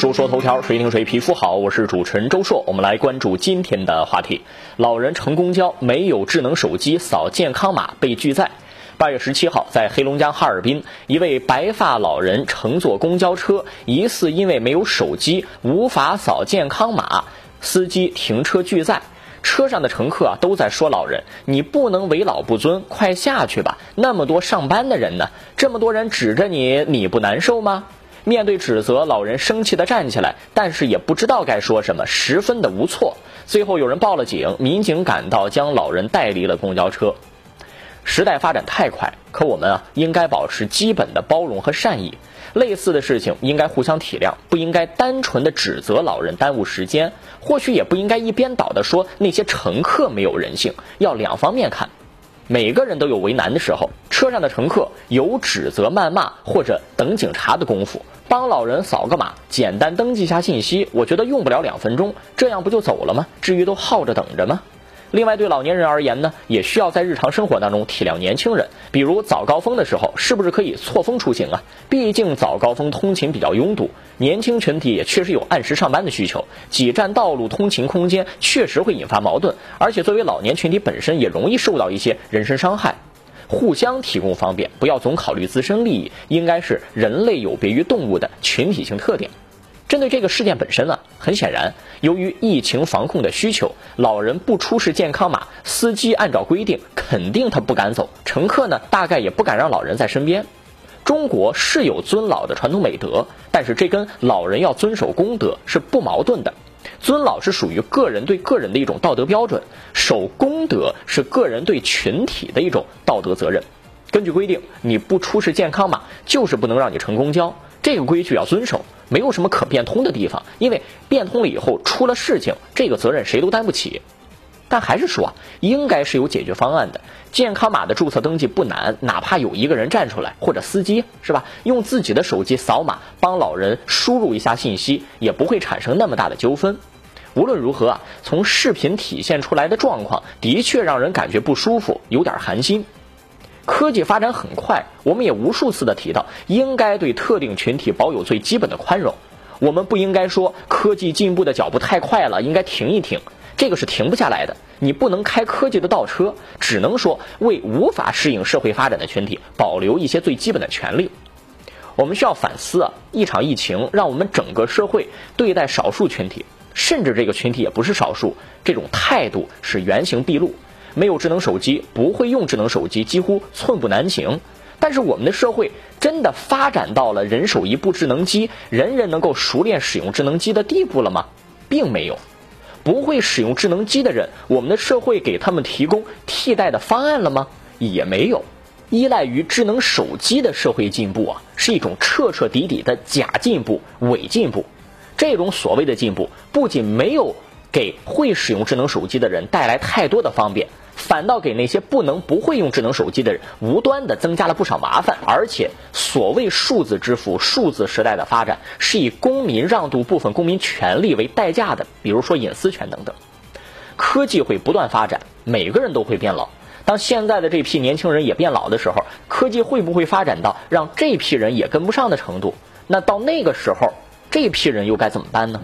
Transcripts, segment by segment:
说说头条，谁听谁皮肤好。我是主持人周硕，我们来关注今天的话题：老人乘公交没有智能手机扫健康码被拒载。八月十七号，在黑龙江哈尔滨，一位白发老人乘坐公交车，疑似因为没有手机无法扫健康码，司机停车拒载。车上的乘客啊都在说老人：“你不能为老不尊，快下去吧！那么多上班的人呢，这么多人指着你，你不难受吗？”面对指责，老人生气地站起来，但是也不知道该说什么，十分的无措。最后有人报了警，民警赶到，将老人带离了公交车。时代发展太快，可我们啊，应该保持基本的包容和善意。类似的事情应该互相体谅，不应该单纯的指责老人耽误时间，或许也不应该一边倒的说那些乘客没有人性，要两方面看。每个人都有为难的时候，车上的乘客有指责、谩骂或者等警察的功夫，帮老人扫个码，简单登记下信息，我觉得用不了两分钟，这样不就走了吗？至于都耗着等着吗？另外，对老年人而言呢，也需要在日常生活当中体谅年轻人。比如早高峰的时候，是不是可以错峰出行啊？毕竟早高峰通勤比较拥堵，年轻群体也确实有按时上班的需求，挤占道路通勤空间确实会引发矛盾。而且作为老年群体本身也容易受到一些人身伤害，互相提供方便，不要总考虑自身利益，应该是人类有别于动物的群体性特点。针对这个事件本身呢，很显然，由于疫情防控的需求，老人不出示健康码，司机按照规定肯定他不敢走，乘客呢大概也不敢让老人在身边。中国是有尊老的传统美德，但是这跟老人要遵守公德是不矛盾的。尊老是属于个人对个人的一种道德标准，守公德是个人对群体的一种道德责任。根据规定，你不出示健康码，就是不能让你乘公交。这个规矩要遵守，没有什么可变通的地方，因为变通了以后出了事情，这个责任谁都担不起。但还是说，应该是有解决方案的。健康码的注册登记不难，哪怕有一个人站出来，或者司机是吧，用自己的手机扫码帮老人输入一下信息，也不会产生那么大的纠纷。无论如何啊，从视频体现出来的状况，的确让人感觉不舒服，有点寒心。科技发展很快，我们也无数次的提到，应该对特定群体保有最基本的宽容。我们不应该说科技进步的脚步太快了，应该停一停，这个是停不下来的。你不能开科技的倒车，只能说为无法适应社会发展的群体保留一些最基本的权利。我们需要反思啊，一场疫情让我们整个社会对待少数群体，甚至这个群体也不是少数，这种态度是原形毕露。没有智能手机，不会用智能手机，几乎寸步难行。但是我们的社会真的发展到了人手一部智能机，人人能够熟练使用智能机的地步了吗？并没有。不会使用智能机的人，我们的社会给他们提供替代的方案了吗？也没有。依赖于智能手机的社会进步啊，是一种彻彻底底的假进步、伪进步。这种所谓的进步，不仅没有给会使用智能手机的人带来太多的方便。反倒给那些不能不会用智能手机的人无端的增加了不少麻烦，而且所谓数字支付、数字时代的发展是以公民让渡部分公民权利为代价的，比如说隐私权等等。科技会不断发展，每个人都会变老。当现在的这批年轻人也变老的时候，科技会不会发展到让这批人也跟不上的程度？那到那个时候，这批人又该怎么办呢？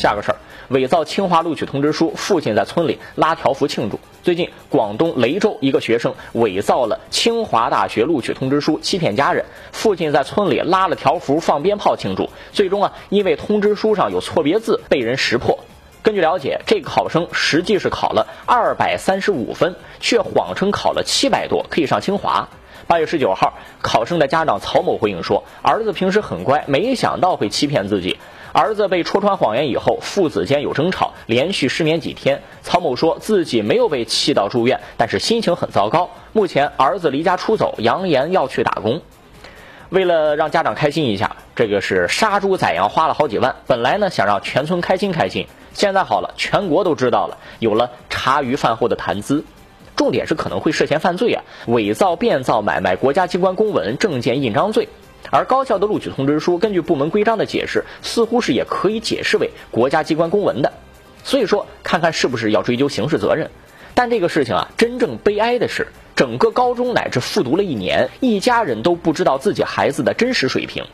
下个事儿。伪造清华录取通知书，父亲在村里拉条幅庆祝。最近，广东雷州一个学生伪造了清华大学录取通知书，欺骗家人。父亲在村里拉了条幅，放鞭炮庆祝。最终啊，因为通知书上有错别字，被人识破。根据了解，这个考生实际是考了二百三十五分，却谎称考了七百多，可以上清华。八月十九号，考生的家长曹某回应说，儿子平时很乖，没想到会欺骗自己。儿子被戳穿谎言以后，父子间有争吵，连续失眠几天。曹某说自己没有被气到住院，但是心情很糟糕。目前儿子离家出走，扬言要去打工。为了让家长开心一下，这个是杀猪宰羊花了好几万。本来呢想让全村开心开心，现在好了，全国都知道了，有了茶余饭后的谈资。重点是可能会涉嫌犯罪啊，伪造、变造、买卖国家机关公文、证件印章罪。而高校的录取通知书，根据部门规章的解释，似乎是也可以解释为国家机关公文的。所以说，看看是不是要追究刑事责任。但这个事情啊，真正悲哀的是，整个高中乃至复读了一年，一家人都不知道自己孩子的真实水平。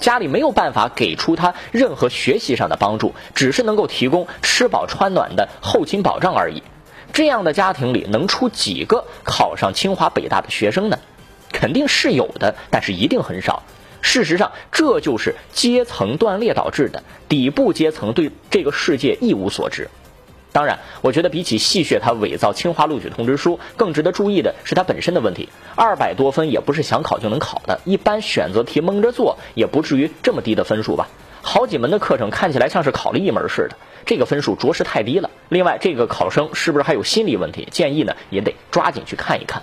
家里没有办法给出他任何学习上的帮助，只是能够提供吃饱穿暖的后勤保障而已。这样的家庭里能出几个考上清华北大的学生呢？肯定是有的，但是一定很少。事实上，这就是阶层断裂导致的。底部阶层对这个世界一无所知。当然，我觉得比起戏谑他伪造清华录取通知书，更值得注意的是他本身的问题。二百多分也不是想考就能考的，一般选择题蒙着做也不至于这么低的分数吧？好几门的课程看起来像是考了一门似的。这个分数着实太低了。另外，这个考生是不是还有心理问题？建议呢也得抓紧去看一看。